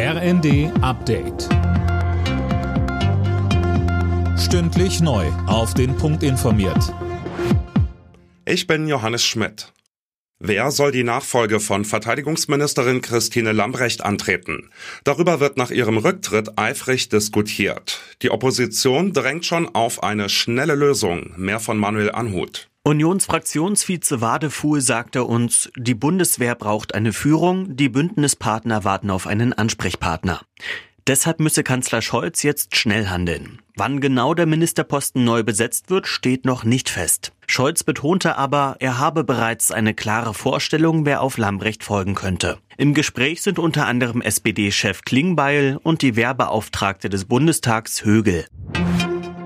RND Update. Stündlich neu. Auf den Punkt informiert. Ich bin Johannes Schmidt. Wer soll die Nachfolge von Verteidigungsministerin Christine Lambrecht antreten? Darüber wird nach ihrem Rücktritt eifrig diskutiert. Die Opposition drängt schon auf eine schnelle Lösung. Mehr von Manuel Anhut. Unionsfraktionsvize Wadefuhl sagte uns, die Bundeswehr braucht eine Führung, die Bündnispartner warten auf einen Ansprechpartner. Deshalb müsse Kanzler Scholz jetzt schnell handeln. Wann genau der Ministerposten neu besetzt wird, steht noch nicht fest. Scholz betonte aber, er habe bereits eine klare Vorstellung, wer auf Lambrecht folgen könnte. Im Gespräch sind unter anderem SPD-Chef Klingbeil und die Wehrbeauftragte des Bundestags Högel.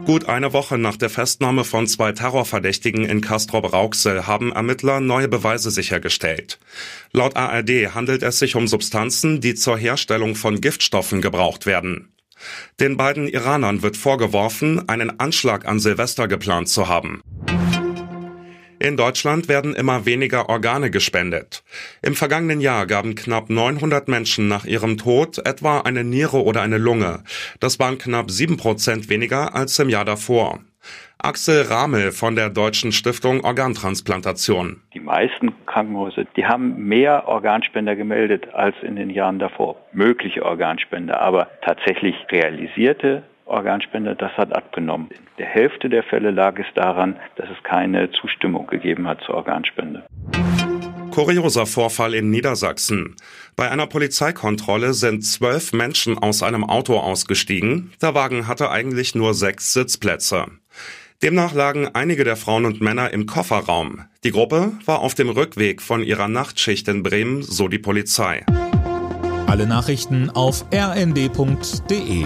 Gut eine Woche nach der Festnahme von zwei Terrorverdächtigen in Castrop-Rauxel haben Ermittler neue Beweise sichergestellt. Laut ARD handelt es sich um Substanzen, die zur Herstellung von Giftstoffen gebraucht werden. Den beiden Iranern wird vorgeworfen, einen Anschlag an Silvester geplant zu haben. In Deutschland werden immer weniger Organe gespendet. Im vergangenen Jahr gaben knapp 900 Menschen nach ihrem Tod etwa eine Niere oder eine Lunge. Das waren knapp sieben Prozent weniger als im Jahr davor. Axel Ramel von der Deutschen Stiftung Organtransplantation. Die meisten Krankenhäuser, die haben mehr Organspender gemeldet als in den Jahren davor. Mögliche Organspender, aber tatsächlich realisierte Organspende, das hat abgenommen. In der Hälfte der Fälle lag es daran, dass es keine Zustimmung gegeben hat zur Organspende. Kurioser Vorfall in Niedersachsen. Bei einer Polizeikontrolle sind zwölf Menschen aus einem Auto ausgestiegen. Der Wagen hatte eigentlich nur sechs Sitzplätze. Demnach lagen einige der Frauen und Männer im Kofferraum. Die Gruppe war auf dem Rückweg von ihrer Nachtschicht in Bremen, so die Polizei. Alle Nachrichten auf rnd.de